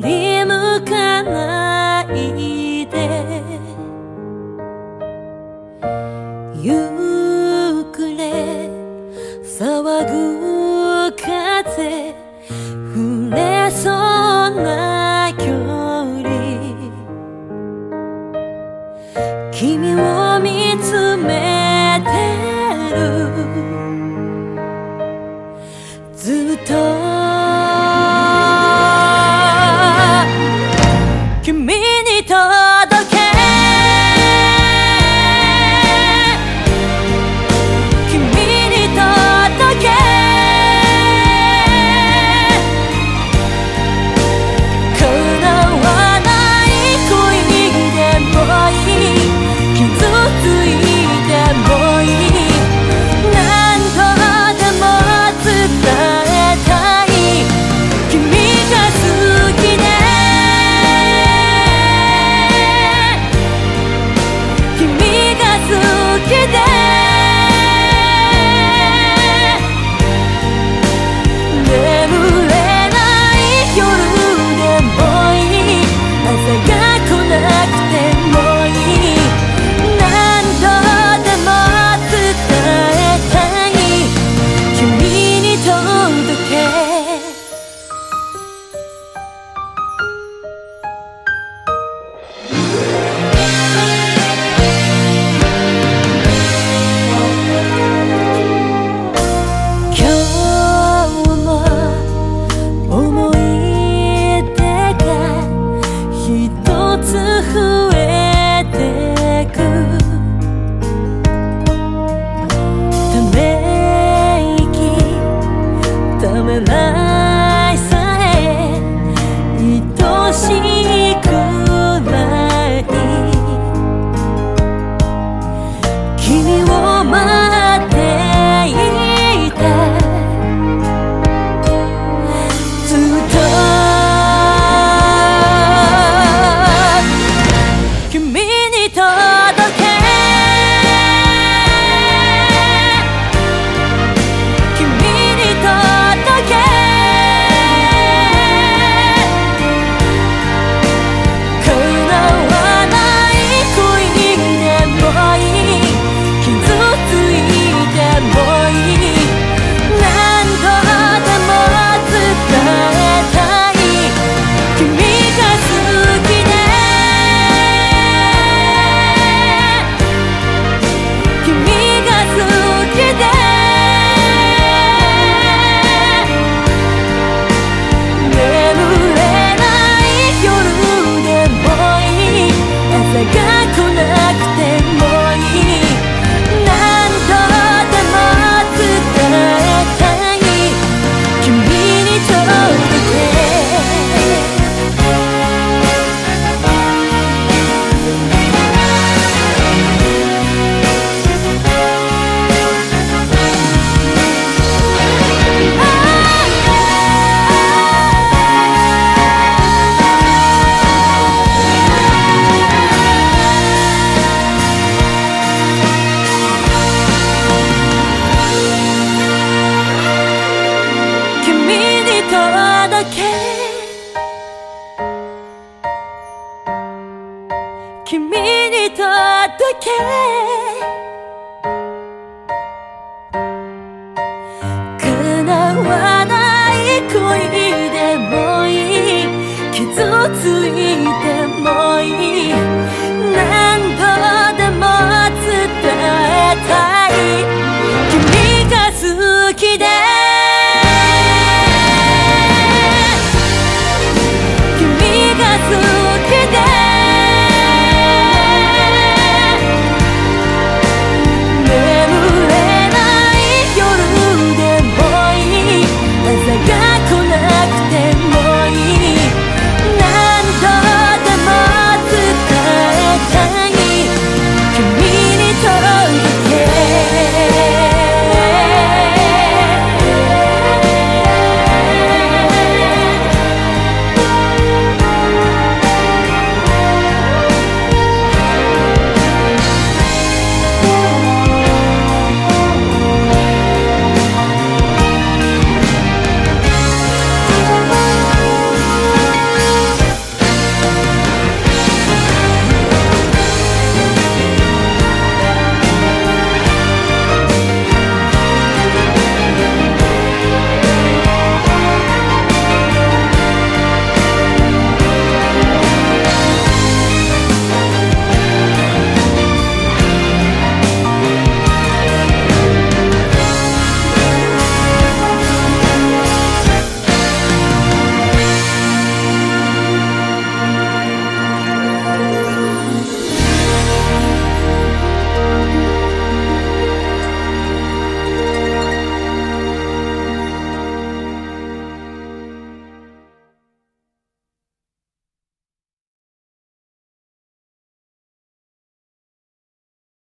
り向かないで。ゆっくれ騒ぐ風触れそうな距離。君を見つめてる。け。叶わない恋でもいい。傷ついて